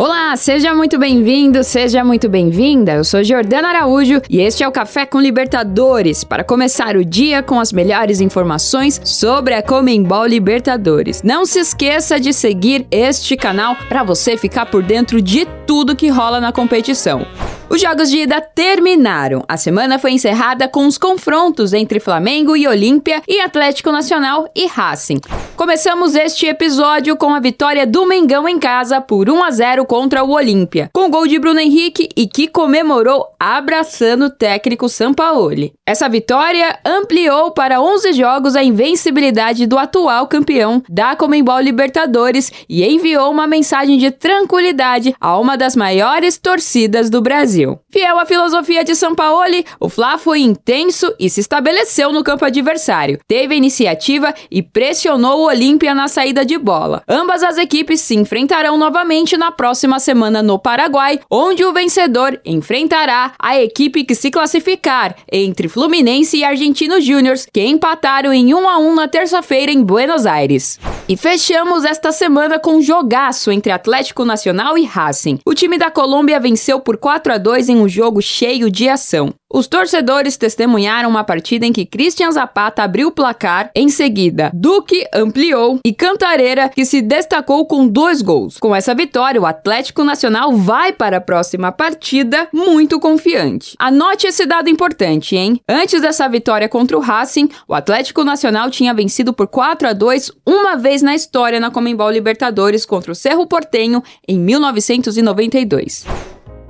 Olá, seja muito bem-vindo, seja muito bem-vinda. Eu sou Jordana Araújo e este é o Café com Libertadores para começar o dia com as melhores informações sobre a Comembol Libertadores. Não se esqueça de seguir este canal para você ficar por dentro de tudo que rola na competição. Os jogos de ida terminaram. A semana foi encerrada com os confrontos entre Flamengo e Olímpia e Atlético Nacional e Racing. Começamos este episódio com a vitória do Mengão em casa por 1 a 0 contra o Olímpia, com gol de Bruno Henrique e que comemorou abraçando o técnico Sampaoli. Essa vitória ampliou para 11 jogos a invencibilidade do atual campeão da Comembol Libertadores e enviou uma mensagem de tranquilidade a uma das maiores torcidas do Brasil. Fiel à filosofia de Sampaoli, o Fla foi intenso e se estabeleceu no campo adversário. Teve iniciativa e pressionou o Olímpia na saída de bola. Ambas as equipes se enfrentarão novamente na próxima semana no Paraguai, onde o vencedor enfrentará a equipe que se classificar entre Fluminense e Argentinos Júniors, que empataram em 1 a 1 na terça-feira em Buenos Aires. E fechamos esta semana com um jogaço entre Atlético Nacional e Racing. O time da Colômbia venceu por 4 a 2 em um jogo cheio de ação. Os torcedores testemunharam uma partida em que Christian Zapata abriu o placar, em seguida Duque ampliou e Cantareira que se destacou com dois gols. Com essa vitória, o Atlético Nacional vai para a próxima partida muito confiante. Anote esse dado importante, hein? Antes dessa vitória contra o Racing, o Atlético Nacional tinha vencido por 4 a 2 uma vez na história na Comembol Libertadores contra o Cerro Portenho em 1992.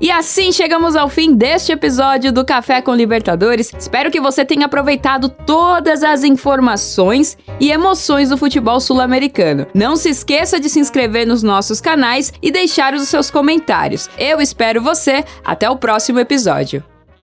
E assim chegamos ao fim deste episódio do Café com Libertadores. Espero que você tenha aproveitado todas as informações e emoções do futebol sul-americano. Não se esqueça de se inscrever nos nossos canais e deixar os seus comentários. Eu espero você. Até o próximo episódio.